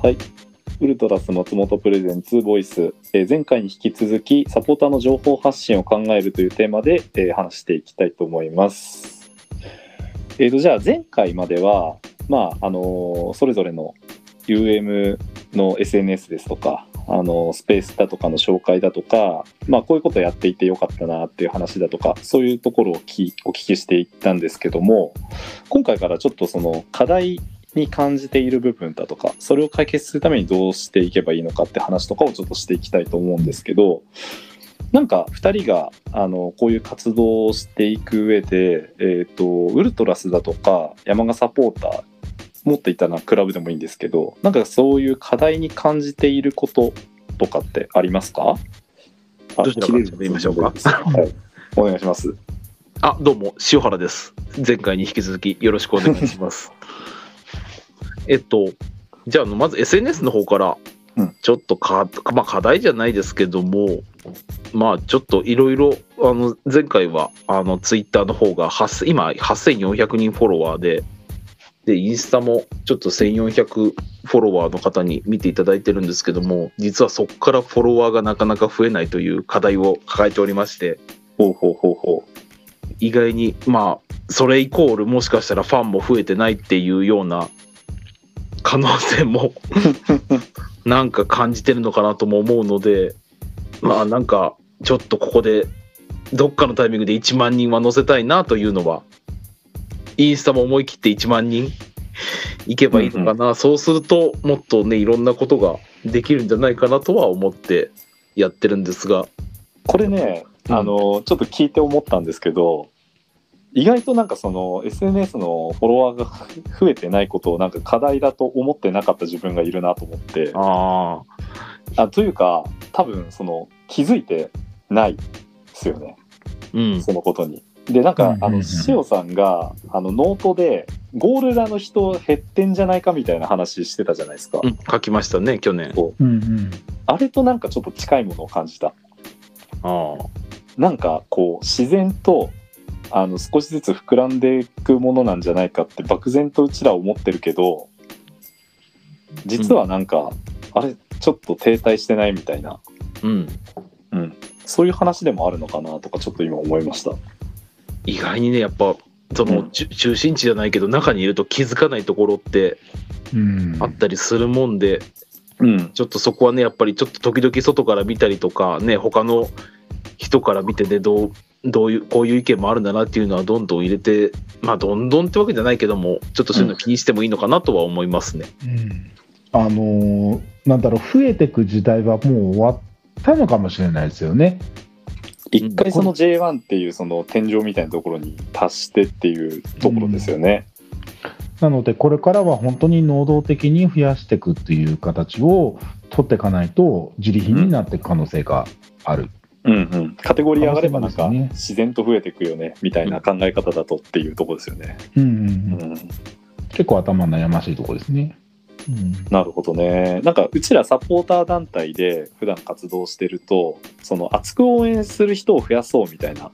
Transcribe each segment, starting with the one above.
はい。ウルトラス松本プレゼンツボイス、えー前回に引き続きサポーターの情報発信を考えるというテーマで、えー話していきたいと思います。えーとじゃあ前回までは、まああのーそれぞれの UM の SNS ですとか、あのスペースだとかの紹介だとか、まあ、こういうことやっていてよかったなっていう話だとかそういうところをきお聞きしていったんですけども今回からちょっとその課題に感じている部分だとかそれを解決するためにどうしていけばいいのかって話とかをちょっとしていきたいと思うんですけどなんか2人があのこういう活動をしていく上で、えー、とウルトラスだとか山賀サポーター持っていたなクラブでもいいんですけどなんかそういう課題に感じていることとかってありますか？あどちらから始めましょうか？はい、お願いします。あ、どうも、塩原です。前回に引き続きよろしくお願いします。えっと、じゃあ、まず SNS の方からうん、ちょっとか、まあ、課題じゃないですけども、まあ、ちょっといろいろ、あの、前回は、あの、ツイッターの方が8、今、8400人フォロワーで、で、インスタもちょっと1400フォロワーの方に見ていただいてるんですけども、実はそこからフォロワーがなかなか増えないという課題を抱えておりまして、ほうほうほうほ意外にまあそれイコールもしかしたらファンも増えてないっていうような可能性も なんか感じてるのかなとも思うのでまあなんかちょっとここでどっかのタイミングで1万人は載せたいなというのはインスタも思い切って1万人いけばいいのかな、そうするともっとねいろんなことができるんじゃないかなとは思ってやってるんですが。う。これね、うん。あのちょっと聞いて思ったんですけど意外となんかその SNS のフォロワーが増えてないことをなんか課題だと思ってなかった自分がいるなと思って。あああというか多分その気づいてないですよね。うん。そのことに。でなんか、うんうんうんあの塩さんがあのノートでゴールラの人減ってんじゃないかみたいな話してたじゃないですか。うん、書きましたね去年。そう。うんうん。あれとなんかちょっと近いものを感じた。ああなんかこう自然とあの少しずつ膨らんでいくものなんじゃないかって漠然とうちら思ってるけど実はなんか、あれちょっと停滞してないみたいな、うん。うん、そういう話でもあるのかなとかちょっと今思いました。意外にねやっぱその、うん。中中心地じゃないけど中にいると気づかないところってうん。あったりするもんで、うん、ちょっとそこはねやっぱりちょっと時々外から見たりとかね他の人から見てねどうどういうこういう意見もあるんだなっていうのはどんどん入れてまあどんどんってわけじゃないけどもちょっとそういうの気にしてもいいのかなとは思いますね。うんあのーなんだろう増えていく時代はもう終わったのかもしれないですよね。一回その J1 っていうその天井みたいなところに達してっていうところですよね。なのでこれからは本当に能動的に増やしていくっていう形を取っていかないと自利品になっていく可能性がある。うんうん、カテゴリー上がればなんか自然と増えていくよねみたいな考え方だとっていうところですよね。うんうんううんん結構頭悩ましいところですね。うんなるほどね。なんかうちらサポーター団体で普段活動してるとその熱く応援する人を増やそうみたいな。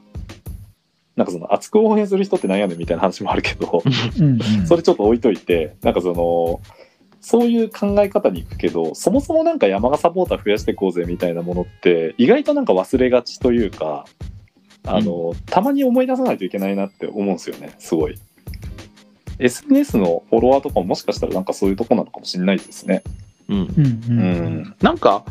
なんかその熱く応援する人って何やねんみたいな話もあるけどうんうんそれちょっと置いといてなんかそのそういう考え方に行くけどそもそもなんか山賀サポーター増やしていこうぜみたいなものって意外となんか忘れがちというかあの、たまに思い出さないといけないなって思うんですよねすごい。SNS のフォロワーとかももしかしたらなんかそういうとこなのかもしれないですね。うん。うんううん。ん。なんか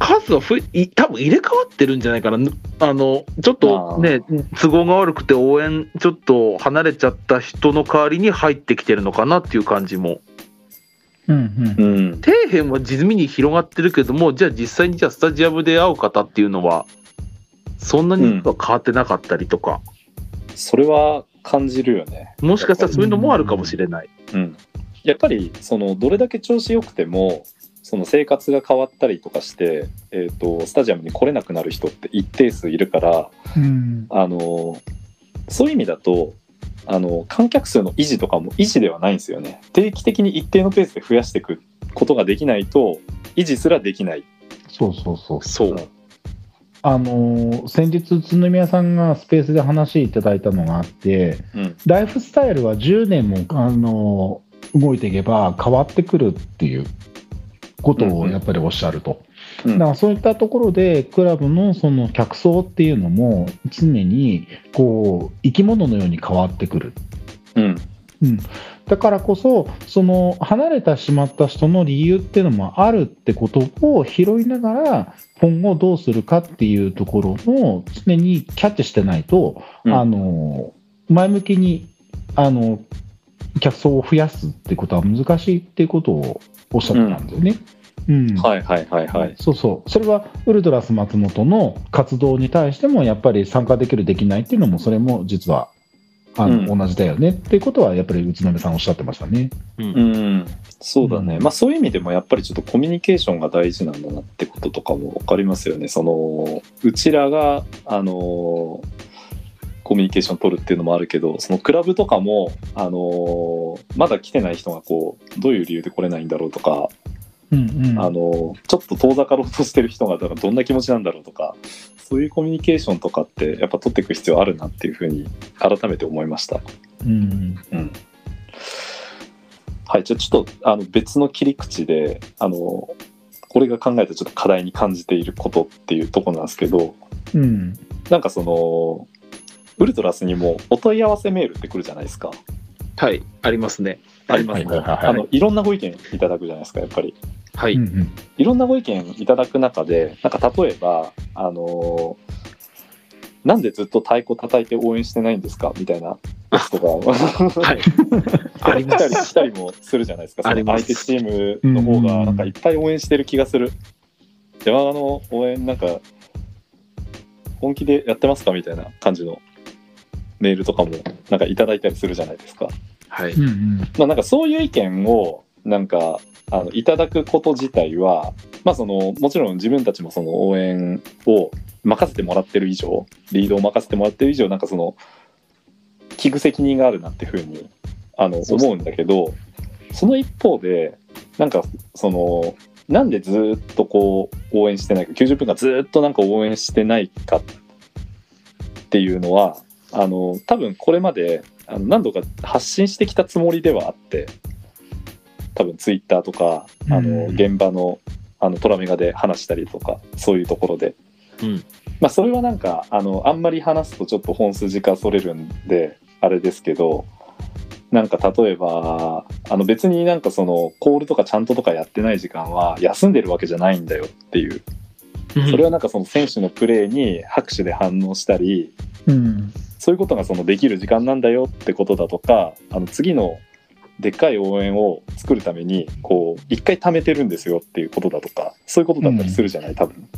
数が増えい多分入れ替わってるんじゃないかな。ぬあのちょっとね都合が悪くて応援ちょっと離れちゃった人の代わりに入ってきてるのかなっていう感じもうんうん。うん。底辺は地味に広がってるけどもじゃあ実際にじゃあスタジアムで会う方っていうのはそんなには変わってなかったりとか、それは感じるよね。もしかしたらそういうのもあるかもしれない。うん、やっぱりそのどれだけ調子良くてもその生活が変わったりとかして、えー、とスタジアムに来れなくなる人って一定数いるからうん。あのそういう意味だとあの観客数の維持とかも維持ではないんですよね定期的に一定のペースで増やしていくことができないと維持すらできない。そうそうそう。そう。あのー先日宇都宮さんがスペースで話いただいたのがあってうんライフスタイルは10年も、あのー動いていけば変わってくるっていうことをやっぱりおっしゃると。うんだからそういったところで、クラブのその客層っていうのも、常にこう生き物のように変わってくる。うん。うん、だからこそ、その離れてしまった人の理由っていうのもあるってことを拾いながら、今後どうするかっていうところを常にキャッチしてないと、うんあの前向きにあの客層を増やすってことは難しいっていうことをおっしゃってたんですよね。うんはいはいはいはい。そうそう、それはウルトラス松本の活動に対しても、やっぱり参加できる、できないっていうのも、それも実はあの、うん同じだよねっていうことは、やっぱり宇都宮さんおっしゃってましたね。うんうん。そうだね。うんまあそういう意味でもやっぱりちょっとコミュニケーションが大事なんだなってこととかも分かりますよね。その、うちらが、あの、コミュニケーション取るっていうのもあるけど、そのクラブとかも、あの、まだ来てない人がこう、どういう理由で来れないんだろうとか、うんうん、あのちょっと遠ざかろうとしてる人がだからどんな気持ちなんだろうとかそういうコミュニケーションとかってやっぱ取っていく必要あるなっていうふうに改めて思いました。うんうんはい、じゃあちょっとあの別の切り口であの俺が考えたちょっと課題に感じていることっていうところなんですけどうんなんかそのウルトラスにもお問い合わせメールって来るじゃないですか。はい、ありますね。ありますね。いはいはいあのいろんなご意見いただくじゃないですかやっぱり。はい。うんうんいろんなご意見いただく中で、なんか例えば、あのーなんでずっと太鼓叩いて応援してないんですか？みたいなやつとか、はい。ありま来たりす。来たりもするじゃないですか。そ相手チームの方がなんかいっぱい応援してる気がする。山側の応援なんか本気でやってますか？みたいな感じのメールとかもなんかいただいたりするじゃないですか。はい。うんうんまあ、なんかそういう意見をなんかあのいただくこと自体は、まあ、そのもちろん自分たちもその応援を任せてもらってる以上リードを任せてもらってる以上なんかその聞く責任があるなっていうふうにあの思うんだけどその一方でなんかそのなんでずっとこう応援してないか90分間ずっとなんか応援してないかっていうのはあの多分これまであの何度か発信してきたつもりではあって多分ツイッターとかあのうん。現場のあのトラメガで話したりとかそういうところで、うん。まあ、それはなんかあのあんまり話すとちょっと本筋がそれるんであれですけどなんか例えばあの別になんかそのコールとかちゃんととかやってない時間は休んでるわけじゃないんだよっていう。それはなんかその選手のプレーに拍手で反応したりうん。そういうことがそのできる時間なんだよってことだとかあの次のでっかい応援を作るためにこう一回貯めてるんですよっていうことだとかそういうことだったりするじゃない、多分。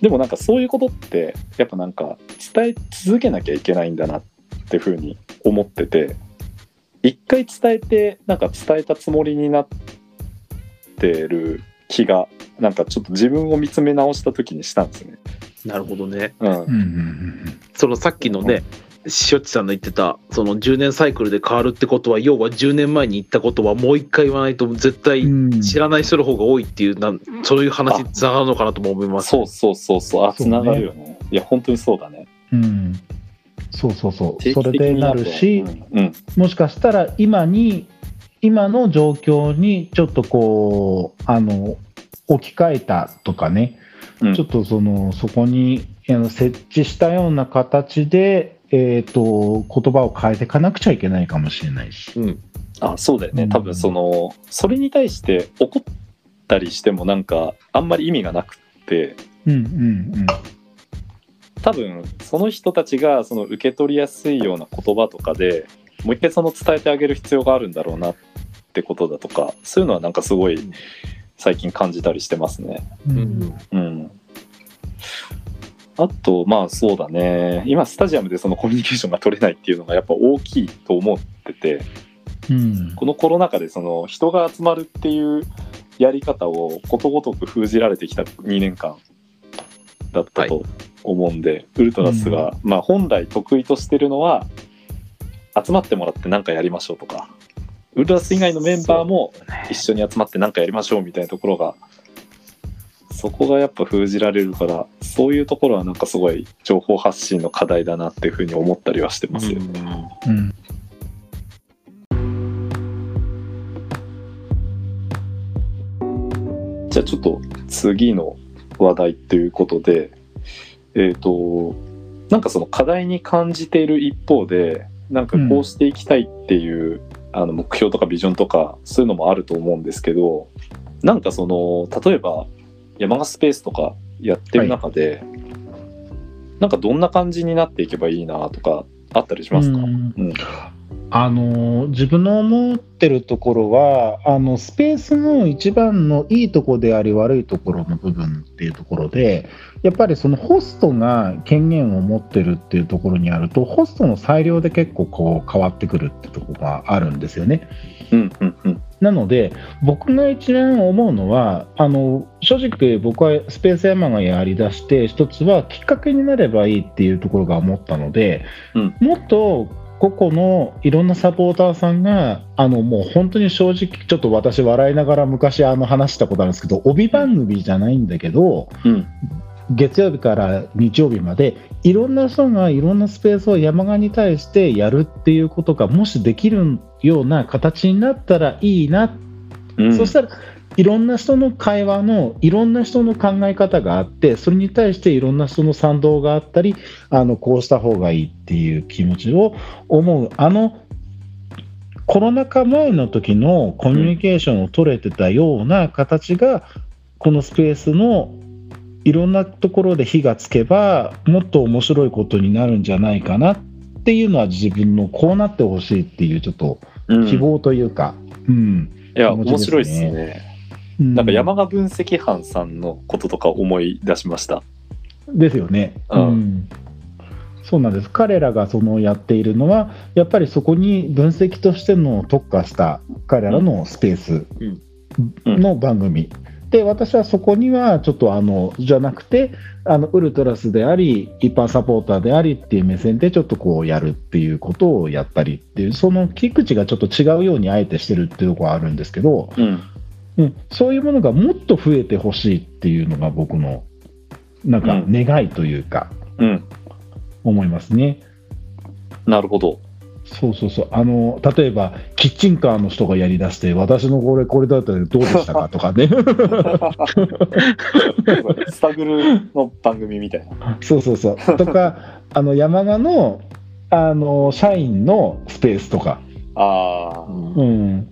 でもなんかそういうことってやっぱなんか伝え続けなきゃいけないんだなっていうふうに思ってて一回伝えてなんか伝えたつもりになってる気がなんかちょっと自分を見つめ直した時にしたんですね。なるほどね。うんうんうんそのさっきのね、しおっちさんの言ってた、その10年サイクルで変わるってことは、要は10年前に言ったことはもう一回言わないと絶対うん。知らない人の方が多いっていう、なんそういう話につながるのかなとも思います。そうそうそうそう。あそうね。つながるよね。いや本当にそうだね。うん。そうそうそう、それでなるし、うん。うん。もしかしたら今に、今の状況にちょっとこう、あの置き換えたとかね、うん。ちょっとそのそこにあの設置したような形で、えー、と言葉を変えていかなくちゃいけないかもしれないし。うん。あそうだよね。うん。多分そのそれに対して怒ったりしてもなんかあんまり意味がなくって。うんうん多分その人たちがその受け取りやすいような言葉とかでもう一回その伝えてあげる必要があるんだろうなってことだとかそういうのはなんかすごい最近感じたりしてますね。うん。うん。うんあとまあそうだね。今スタジアムでそのコミュニケーションが取れないっていうのがやっぱ大きいと思っててうん。このコロナ禍でその人が集まるっていうやり方をことごとく封じられてきた2年間だったと思うんで、ウルトラスが、まあ本来得意としてるのは集まってもらって何かやりましょうとかウルトラス以外のメンバーも一緒に集まって何かやりましょうみたいなところがそこがやっぱ封じられるからそういうところはなんかすごい情報発信の課題だなっていうふうに思ったりはしてますよ。うんじゃあちょっと次の話題ということで、えっ、と、なんかその課題に感じている一方で、なんかこうしていきたいっていう、あの目標とかビジョンとかそういうのもあると思うんですけど、なんかその、例えば山賀スペースとかやってる中で、なんかどんな感じになっていけばいいなとかあったりしますか、うん。うんあの自分の思ってるところはあのスペースの一番のいいところであり悪いところの部分っていうところでやっぱりそのホストが権限を持ってるっていうところにあるとホストの裁量で結構こう変わってくるってところがあるんですよね。うんうんうんなので僕が一番思うのはあの正直僕はスペースヤマがやりだして一つはきっかけになればいいっていうところが思ったので、うんもっと個々のいろんなサポーターさんがあのもう本当に正直ちょっと私笑いながら昔あの話したことあるんですけど帯番組じゃないんだけどうん。月曜日から日曜日までいろんな人がいろんなスペースを山側に対してやるっていうことがもしできるような形になったらいいな。うん。そしたらいろんな人の会話のいろんな人の考え方があってそれに対していろんな人の賛同があったりあのこうした方がいいっていう気持ちを思う。あのコロナ禍前の時のコミュニケーションを取れてたような形が、このスペースのいろんなところで火がつけばもっと面白いことになるんじゃないかなっていうのは自分のこうなってほしいっていうちょっとうん希望というか、うん。いや、気持ちですね。面白いですね。うんなんか山賀分析班さんのこととか思い出しました。ですよね。うんそうなんです彼らがそのやっているのはやっぱりそこに分析としての特化した彼らのスペースうんの番組、で私はそこにはちょっとあのじゃなくてあのウルトラスであり一般サポーターでありっていう目線でちょっとこうやるっていうことをやったりっていうその切り口がちょっと違うようにあえてしてるっていうところはあるんですけど、うん。うん、そういうものがもっと増えてほしいっていうのが僕のなんかうん願いというか、うん。思いますね。なるほど。そうそうそう。あの、例えば、キッチンカーの人がやりだして、私のこれ、これだったらどうでしたかとかね。スタグルの番組みたいな。そうそうそう。とか、あの、山賀の、あの、社員のスペースとか、ああ。うん、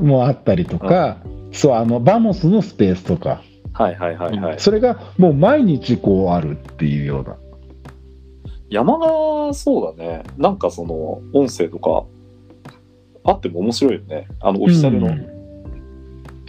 もあったりとか、そう、あの、バモスのスペースとか、はいはいはいはい。それがもう毎日こうあるっていうような。山賀、そうだね。なんかその、音声とか、あっても面白いよね。あの、オフィシャルの。うん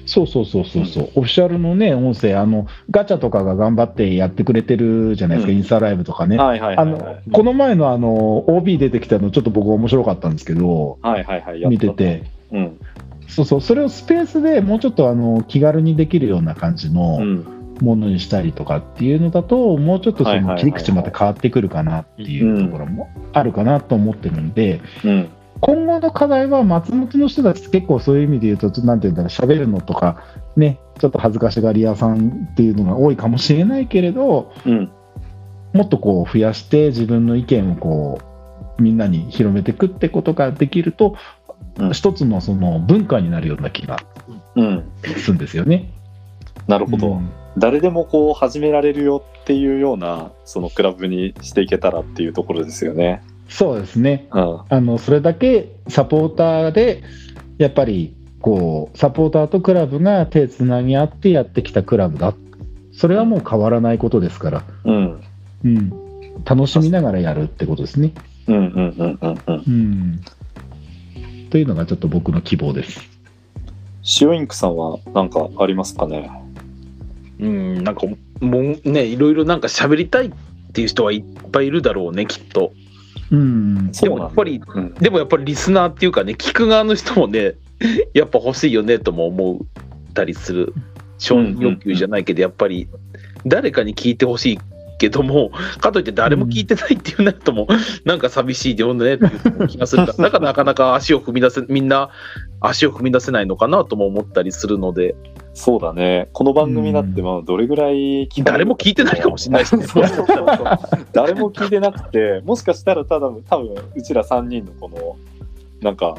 そうそうそうそうそう、オフィシャルのね、音声、あの、ガチャとかが頑張ってやってくれてるじゃないですか、うんインスタライブとかね。はいはいあのはいはい。この前のあの OB 出てきたの、ちょっと僕、面白かったんですけど、はいはいはい。見て。て、うん。そうそう、それをスペースでもうちょっとあの気軽にできるような感じうのん。ものにしたりとかっていうのだと、もうちょっとその切り口また変わってくるかなっていうところもあるかなと思ってるんで、うん。今後の課題は松本の人たち結構そういう意味で言うと、なんていうんだろう、喋るのとか、ね、ちょっと恥ずかしがり屋さんっていうのが多いかもしれないけれど、うん。もっとこう増やして自分の意見をこうみんなに広めていくってことができると、うん一つのその文化になるような気がうん。するんですよね。なるほど。うん誰でもこう始められるよっていうようなそのクラブにしていけたらっていうところですよね。そうですねうん。あのそれだけサポーターでやっぱりこうサポーターとクラブが手つなぎ合ってやってきたクラブだそれはもう変わらないことですから、うん。うん、楽しみながらやるってことですね。うんうんうんうんうん。うん、というのがちょっと僕の希望です。塩インクさんは何かありますかね？うん、なんかもうねいろいろなんか喋りたいっていう人はいっぱいいるだろうねきっと。うん、でもやっぱりうん。でもやっぱりリスナーっていうかね聞く側の人もね やっぱ欲しいよねとも思ったりする。承認欲求じゃないけどやっぱり誰かに聞いてほしいけどもかといって誰も聞いてないっていうなるともなんか寂しいよねっていう気がするから だからなかなか足を踏み出せみんな足を踏み出せないのかなとも思ったりするのでそうだね。この番組だってまあどれぐらい聞誰も聞いてないかもしれないしね。そうそうそうそう誰も聞いてなくて、もしかしたらただ多分うちら3人のこのなんか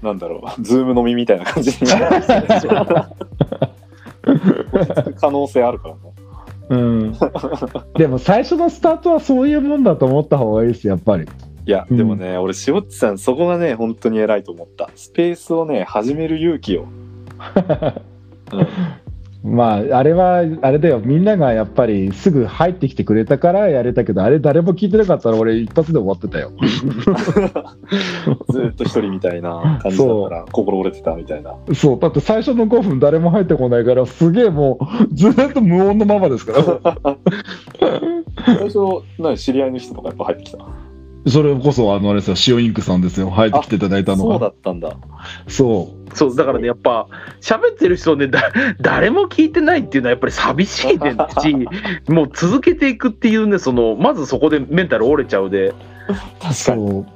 なんだろう、ズーム飲みみたいな感じになるかもしれない落ち着く可能性あるからね。うん、でも最初のスタートはそういうもんだと思った方がいいですやっぱりいや、うんでもね、俺、しおっちさん、そこがね、本当に偉いと思った。スペースをね、始める勇気を。うんまああれはあれだよ。みんながやっぱりすぐ入ってきてくれたからやれたけどあれ誰も聞いてなかったら俺一発で終わってたよ。ずーっと一人みたいな感じだったら、心折れてたみたいな。そう。だって最初の5分誰も入ってこないからすげえもうずっと無音のままですから。最初、何知り合いの人とかやっぱ入ってきた？それこそあのあれですよ塩インクさんですよ入ってきていただいたのそうだがったんだ。そうそうだからねやっぱ喋ってる人ねだ 誰も聞いてないっていうのはやっぱり寂しいねし もう続けていくっていうねそのまずそこでメンタル折れちゃうで確かに。そう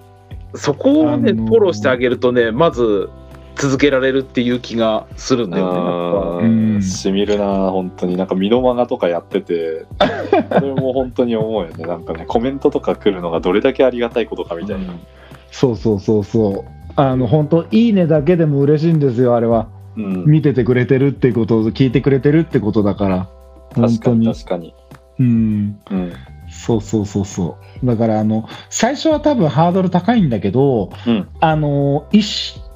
そこをね、あのーフォローしてあげるとねまず続けられるっていう気がするんだよねしみるな本当に。なんかミノマガとかやってて。これも本当に思うよね。なんかねコメントとか来るのがどれだけありがたいことかみたいな、そうそうそうそう。あの本当いいねだけでも嬉しいんですよあれは。うん、見ててくれてるってことを聞いてくれてるってことだから。本確か当にに確かに、うん。うん。そうそうそうそう。だからあの最初は多分ハードル高いんだけどうん、あの 1,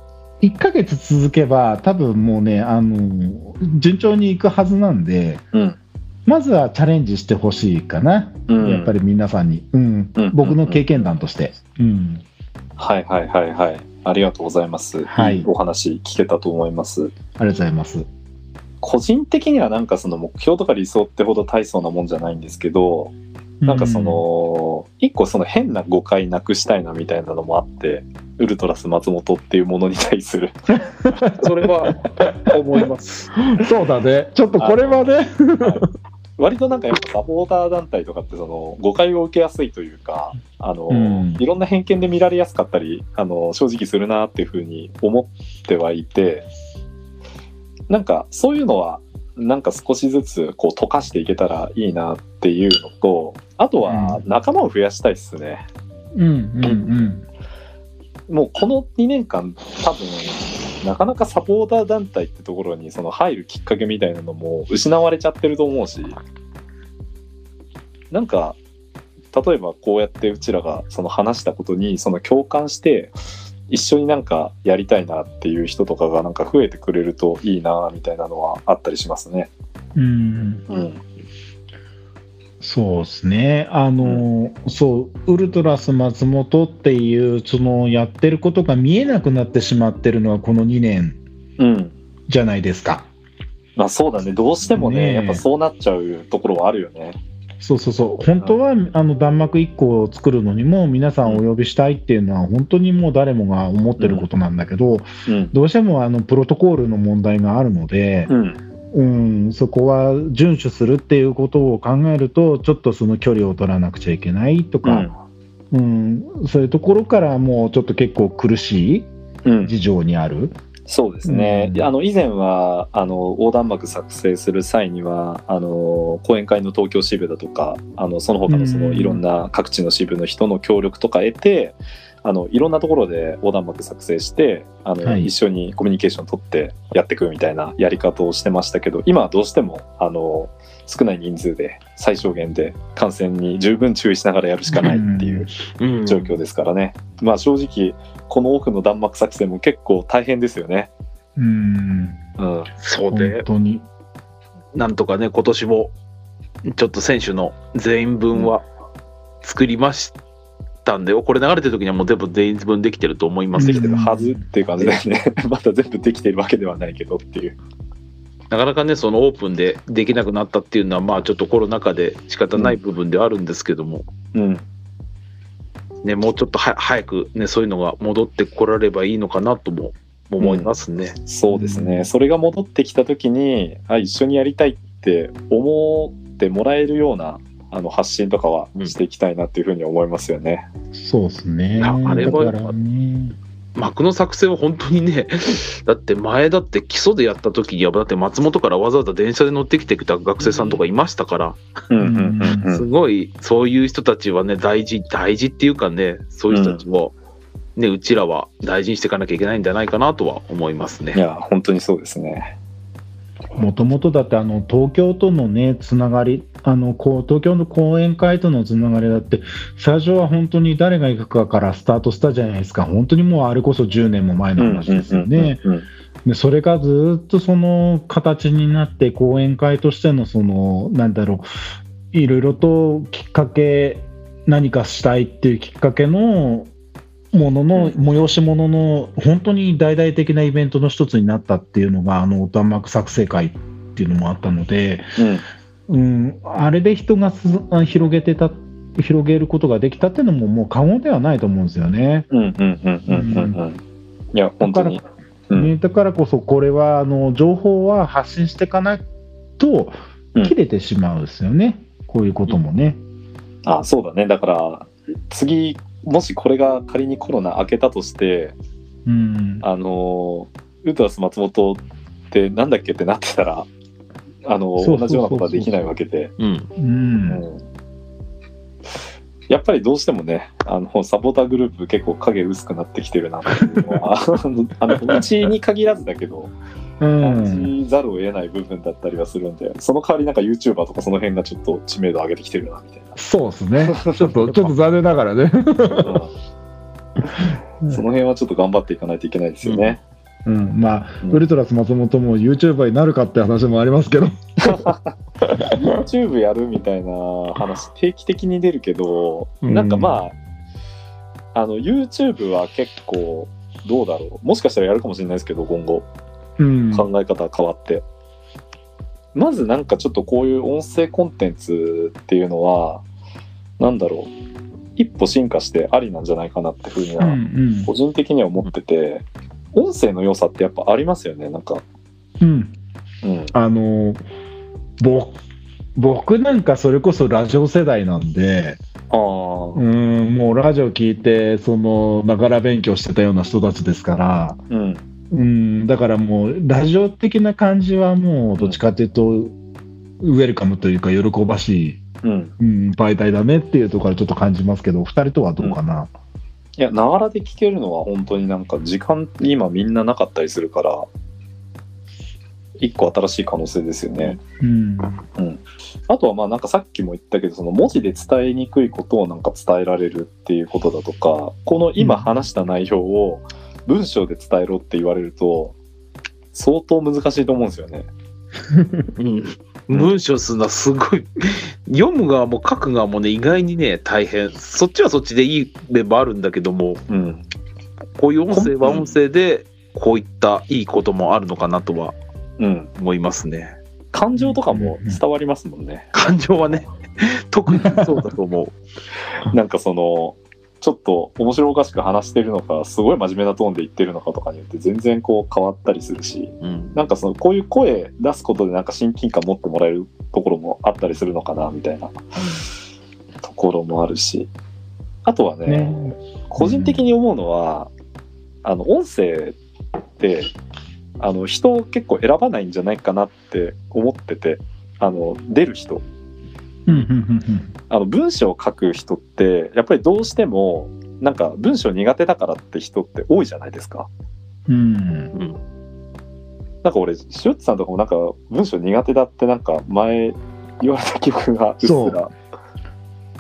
1ヶ月続けば多分もうねあの順調にいくはずなんでうん。まずはチャレンジしてほしいかな、うん、やっぱり皆さんに、うん。うん。僕の経験談として、うん。はいはいはいはい。ありがとうございます、はいいお話聞けたと思います。ありがとうございます。個人的にはなんかその目標とか理想ってほど大層なもんじゃないんですけどなんかその、一個その変な誤解なくしたいなみたいなのもあってウルトラス松本っていうものに対する。それは思います。うんそうだね、ちょっとこれはね、割となんかやっぱサポーター団体とかってその誤解を受けやすいというかあの、うん。いろんな偏見で見られやすかったりあの正直するなっていうふうに思ってはいてなんかそういうのはなんか少しずつこう溶かしていけたらいいなっていうのとあとは仲間を増やしたいっすね。うんうんうん、もうこの2年間多分なかなかサポーター団体ってところにその入るきっかけみたいなのも失われちゃってると思うしなんか例えばこうやってうちらがその話したことにその共感して一緒になんかやりたいなっていう人とかがなんか増えてくれるといいなみたいなのはあったりしますね。うん、うん、そうですね、あの、そう、ウルトラス松本っていう、そのやってることが見えなくなってしまってるのは、この2年うん。じゃないですか。まあそうだね。どうしてもねねえ。やっぱそうなっちゃうところはあるよね。そうそうそう、本当はあの弾幕1個を作るのにも、皆さんお呼びしたいっていうのは、本当にもう誰もが思ってることなんだけど、うん。どうしてもあのプロトコールの問題があるので、うんうん、そこは遵守するっていうことを考えると、ちょっとその距離を取らなくちゃいけないとうか、ん。うんそういうところからもうちょっと結構苦しいうん。事情にある。そうですね、うん。であの以前はあの横断幕作成する際にはあの講演会の東京支部だとかあのその他のそのうん。いろんな各地の支部の人の協力とか得てあのいろんなところで横断幕作成してあの、はい。一緒にコミュニケーション取ってやっていくみたいなやり方をしてましたけど今はどうしてもあの少ない人数で最小限で感染に十分注意しながらやるしかないっていううん。状況ですからね、まあ正直このオフの弾幕作戦も結構大変ですよね。うん。うん、本そうで。当に。なんとかね今年もちょっと選手の全員分は作りましたんで、これ流れてる時にはもう全部全員分できてると思いますけど、できてるはずっていう感じだよね。まだ全部できてるわけではないけどっていう。なかなかねそのオープンでできなくなったっていうのはまあちょっとコロナ禍で仕方ない部分ではあるんですけども、うん、ね、もうちょっとは早くねそういうのが戻ってこられればいいのかなとも思いますね。そうですね。うんそれが戻ってきた時に、あ一緒にやりたいって思ってもらえるようなあの発信とかはしていきたいなっていうふうに思いますよね。そうですね。あれはだからね幕の作成は本当にね だって前だって基礎でやった時にはだって松本からわざわざ電車で乗ってきてきた学生さんとかいましたから、うんうんうんうんすごいそういう人たちはね大事大事っていうかねそういう人たちを、ねうちらは大事にしていかなきゃいけないんじゃないかなとは思いますね。いや本当にそうですね。もともとだってあの東京とのねつながりあのこう東京の講演会とのつながりだって最初は本当に誰が行くかからスタートしたじゃないですか本当にもうあれこそ10年も前の話ですよね。でそれがずっとその形になって講演会としてのそのなんだろういろいろときっかけ何かしたいっていうきっかけのものの、うん。催し物の本当に大々的なイベントの一つになったっていうのがあの弾幕作成会っていうのもあったので、うん。うん、あれで人が広げてた広げることができたっていうのももう過言ではないと思うんですよね。うんうんうんうんうんうん。いや本当に。うん。ね、だからこそこれはあの情報は発信していかないとうん。切れてしまうんですよね、こういうこともね。あそうだね。だから次もしこれが仮にコロナ明けたとしてうん、あのウルトラス松本ってなんだっけってなってたらあの同じようなことはできないわけで、うん。うん。うん。やっぱりどうしてもねあのサポーターグループ結構影薄くなってきてるなっていうのは あのうちに限らずだけどう感んじざるを得ない部分だったりはするんでその代わりなんか YouTuber とかその辺がちょっと知名度上げてきてるなみたいな。そうですね、ちょっと ちょっと残念ながらね。うん。その辺はちょっと頑張っていかないといけないですよね。うん、まあ、うん。ウルトラス松本も YouTuber になるかって話もありますけど、YouTube やるみたいな話定期的に出るけど、うん。なんかまああの YouTube は結構どうだろう。もしかしたらやるかもしれないですけど今後。うん、考え方変わって、まずなんかちょっとこういう音声コンテンツっていうのはなんだろう。一歩進化してありなんじゃないかなってふうにうんうはん。個人的には思ってて、音声の良さってやっぱありますよねなんか。うん、うん。あのぼ僕なんかそれこそラジオ世代なんで、ああ、うん、もうラジオ聞いて、そのながら勉強してたような人たちですから、うんうん、だからもう、ラジオ的な感じはもう、どっちかというと、ウェルカムというか、喜ばしい、うん。うん、媒体だねっていうところからちょっと感じますけど、二人とはどうかな？いや、ながらで聞けるのは本当になんか時間今みんななかったりするから、一個新しい可能性ですよね。うん、あとはまあなんかさっきも言ったけど、その文字で伝えにくいことをなんか伝えられるっていうことだとか、この今話した内容を文章で伝えろって言われると、相当難しいと思うんですよね。うん。文章するのはすごい、読む側も書く側もね、意外にね、大変。そっちはそっちでいい面もあるんだけども、うん。こういう音声は音声で、こういったいいこともあるのかなとはうん。思いますね。感情とかも伝わりますもんね。感情はね、特にそうだと思う。なんかそのちょっと面白おかしく話してるのかすごい真面目なトーンで言ってるのかとかによって全然こう変わったりするしうん。なんかそのこういう声出すことでなんか親近感持ってもらえるところもあったりするのかなみたいな。ところもあるし。あとはねね。個人的に思うのはあの音声ってあの人を結構選ばないんじゃないかなって思っててあの出る人うん、うん、あの文章を書く人ってやっぱりどうしてもなんか文章苦手だからって人って多いじゃないですか。うん、うん。うん。なんか俺しおっちさんとかもなんか文章苦手だってなんか前言われた記憶がうっすら。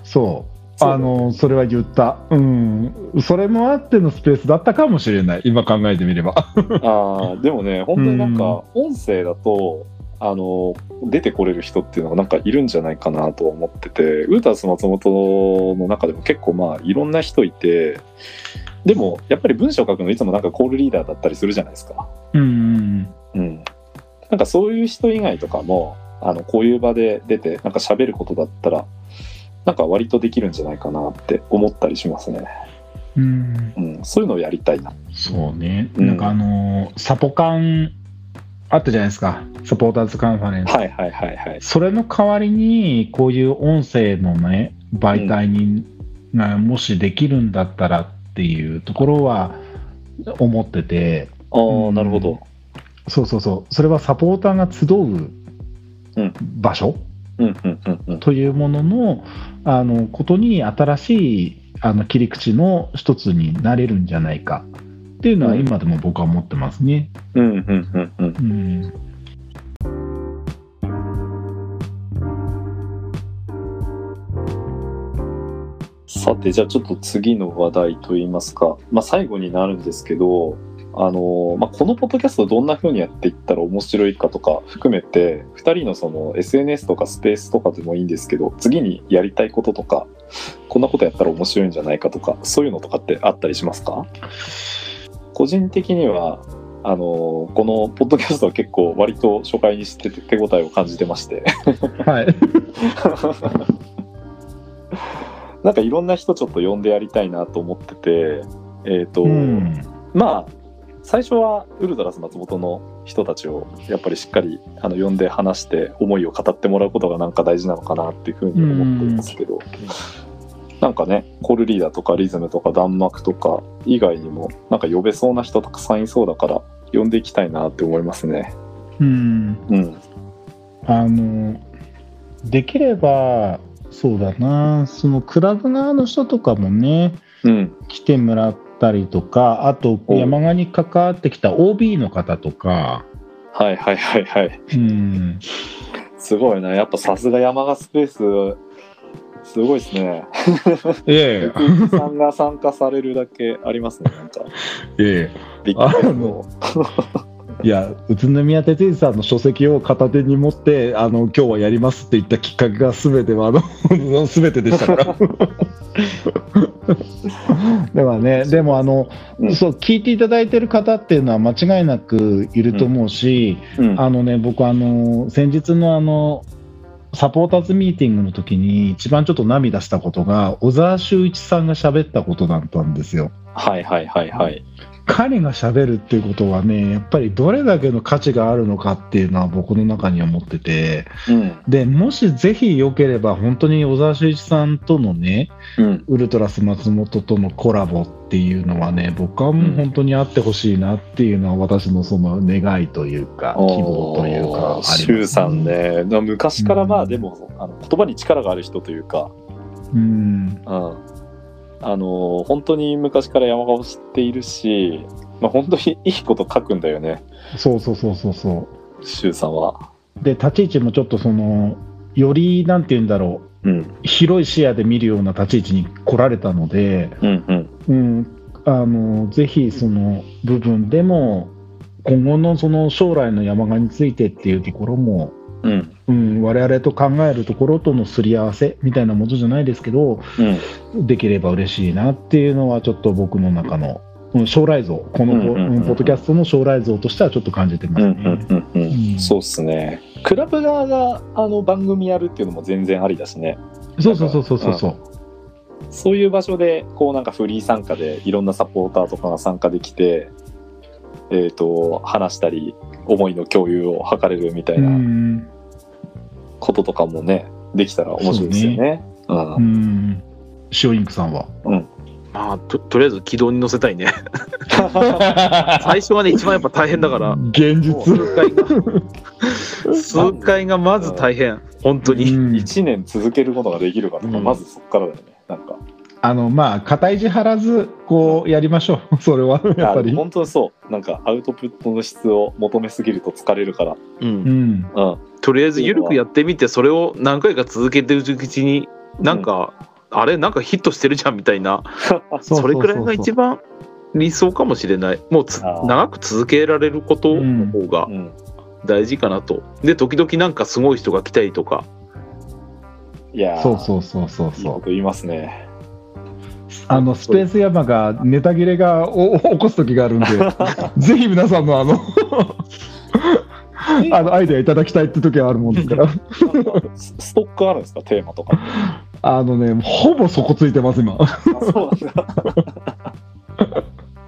そう。あの、それは言った。うん。それもあってのスペースだったかもしれない。今考えてみれば。あーでもね本当になんか音声だとあの出てこれる人っていうのがなんかいるんじゃないかなと思っててウータス松本の中でも結構まあいろんな人いてでもやっぱり文章書くのいつもなんかコールリーダーだったりするじゃないですか。うん。うん、なんかそういう人以外とかもあのこういう場で出てなんか喋ることだったらなんか割とできるんじゃないかなって思ったりしますね。うん。うん、そういうのをやりたいな。そうね。うんなんかあのーサポカンあったじゃないですか。サポーターズカンファレンス。はいはいはいはい。それの代わりに、こういう音声のね、媒体に、がもしできるんだったらっていうところは思ってて、ああ、うんなるほど。そうそうそう、それはサポーターが集ううん場所、うんうんうんうん。というもののあのことに新しいあの切り口の一つになれるんじゃないかっていうのは今でも僕は思ってますね。うん。さて、じゃあちょっと次の話題といいますか、まあ、最後になるんですけど、あのまあ、このポッドキャストどんなふうにやっていったら面白いかとか含めて2人のその SNS とかスペースとかでもいいんですけど次にやりたいこととかこんなことやったら面白いんじゃないかとかそういうのとかってあったりしますか？個人的にはあのこのポッドキャストは結構割と初回にして手応えを感じてましてはい。なんかいろんな人ちょっと呼んでやりたいなと思っててえっ、と、うん。まあ最初はウルトラス松本の人たちをやっぱりしっかりあの呼んで話して思いを語ってもらうことがなんか大事なのかなっていうふうに思ってるんですけど、なんかねコールリーダーとかリズムとか弾幕とか以外にもなんか呼べそうな人たくさんいそうだから呼んでいきたいなって思いますね。うん。うん、あの、できれば、そうだな、そのクラブ側の人とかもね、うん、来てもらったりとか、あとお山側に関わってきた OB の方とか、はいはいはいはい。うん、すごいな。やっぱさすが山賀スペースすごいですね。ええ福井さんが参加されるだけありますねなんか。ええビッグフェスあのいや、宇都宮哲司さんの書籍を片手に持って、あの今日はやりますって言ったきっかけがすべては、あの すべてでしたから。だからね、でもあの、うん。そう聞いていただいてる方っていうのは間違いなくいると思うし、うんあのね、僕あの先日のあのサポーターズミーティングの時に一番ちょっと涙したことが小沢修一さんが喋ったことだったんですよ。はいはいはいはい。彼が喋るっていうことはねやっぱりどれだけの価値があるのかっていうのは僕の中には持ってて。うん。でもしぜひよければ本当に小沢修一さんとのねうん。ウルトラス松本とのコラボっていうのはね僕はもう本当にあってほしいなっていうのは私のその願いというか希望というかありますシュウさんね。な昔からまあでもあの言葉に力がある人というか、うん。うん、あの本当に昔から山川を知っているし、まあ、本当にいいこと書くんだよね。そうそうそうそうそシュウさんは。うで立ち位置もちょっとそのよりなんて言うんだろう。ん。う広い視野で見るような立ち位置に来られたので、うんうん。うん、あのぜひその部分でも今後のその将来の山鹿についてっていうところも、うん。うん、我々と考えるところとのすり合わせみたいなものじゃないですけどうん。できれば嬉しいなっていうのはちょっと僕の中のうん将来像このポ,、ッドキャストの将来像としてはちょっと感じてますそうっすね。クラブ側があの番組やるっていうのも全然ありだしね。そうそうそうそうそうそう。そういう場所でこうなんかフリー参加でいろんなサポーターとかが参加できてえっ、と話したり思いの共有を図れるみたいうなんこととかもねできたら面白いですよね。うん。うん。塩インクさんは？まあととりあえず軌道に乗せたいね。最初はね一番やっぱ大変だから。現実。数回が数回がまず大変。本当に、うん。1年続けることができるかとか、うん。まずそこからだよね。なんか。あのまあ肩意地張らずこうやりましょう。それはやっぱり。あ本当にそう。なんかアウトプットの質を求めすぎると疲れるから。うん。うん。うんとりあえず緩くやってみてそれを何回か続けてるうちになんか、あれ？なんかヒットしてるじゃんみたいな。そ うそれくらいが一番理想かもしれない。もう長く続けられることの方がうん。大事かなと。で時々なんかすごい人が来たりとか。いやー。そうそうそうそういいそうこと言いますね。あのスペース山がネタ切れがお起こす時があるんで ぜひ皆さんのあのあのアイデアいただきたいって時はあるもんですから。ス ストックあるんですか？テーマとか。あのねほぼ底ついてます今。あそうなんだ。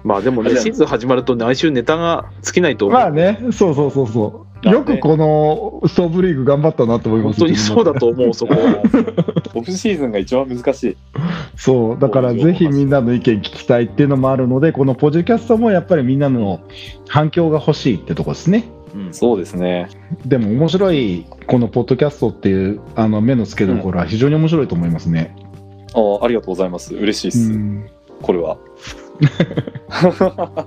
まあでもねシーズン始まると来週ネタが尽きないと思う、まあねそうそうそうそう。よくこのストーブリーグ頑張ったなと思います。本当にそうだと思うそこは。オフシーズンが一番難しい。そう。だからぜひみんなの意見聞きたいっていうのもあるのでこのポッドキャストもやっぱりみんなの反響が欲しいってとこですねうん。そうですね。でも面白いこのポッドキャストっていうあの目の付けどころは非常に面白いと思いますね。あありがとうございます。嬉しいっす、うん。これは。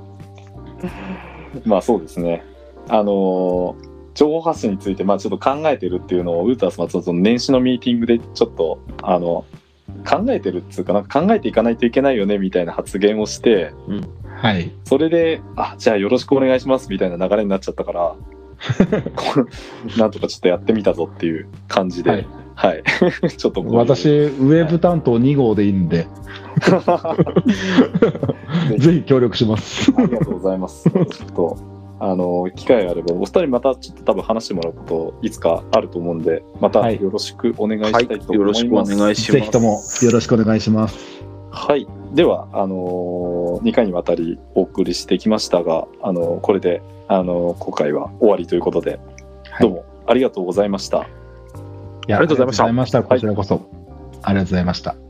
まあそうですね。あのー情報発信についてまあちょっと考えてるっていうのをウータース松本の年始のミーティングでちょっとあの考えてるっつうかなんか考えていかないといけないよねみたいな発言をしてはい。それであじゃあよろしくお願いしますみたいな流れになっちゃったから なんとかちょっとやってみたぞっていう感じで、ははいい、ちょっと私、ウェブ担当2号でいいんで、ぜひ協力します。ありがとうございます。ちょっと、あの、機会があれば、お二人またちょっと多分話してもらうこと、いつかあると思うんで、またはいよろしくお願いしはいたいとよ思います。ろしくお願いしますぜひともよろしくお願いします。はい。では、あの2回にわたりお送りしてきましたが、あのこれで、あの今回は終わりということで、はいどうもありがとうございました。いやありがとうございましたありがとうございました。こちらこそ。ありがとうございました。